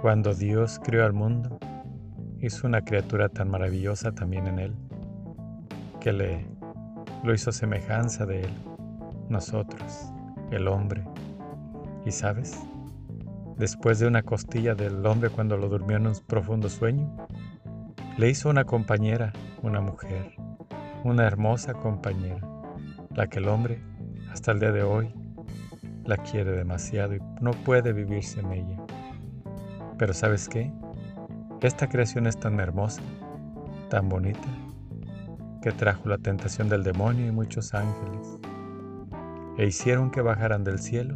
Cuando Dios creó al mundo, hizo una criatura tan maravillosa también en él, que le lo hizo semejanza de él, nosotros, el hombre. Y sabes, después de una costilla del hombre cuando lo durmió en un profundo sueño, le hizo una compañera, una mujer, una hermosa compañera, la que el hombre, hasta el día de hoy, la quiere demasiado y no puede vivir sin ella. Pero ¿sabes qué? Esta creación es tan hermosa, tan bonita, que trajo la tentación del demonio y muchos ángeles, e hicieron que bajaran del cielo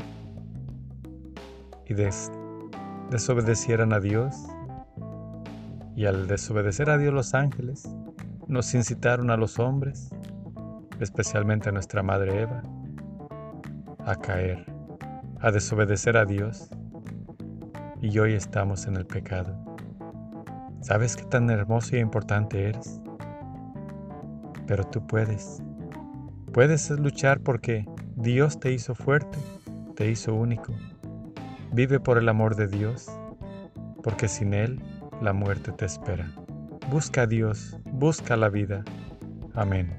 y desobedecieran a Dios. Y al desobedecer a Dios los ángeles, nos incitaron a los hombres, especialmente a nuestra madre Eva, a caer, a desobedecer a Dios. Y hoy estamos en el pecado. ¿Sabes qué tan hermoso y importante eres? Pero tú puedes. Puedes luchar porque Dios te hizo fuerte, te hizo único. Vive por el amor de Dios, porque sin Él la muerte te espera. Busca a Dios, busca la vida. Amén.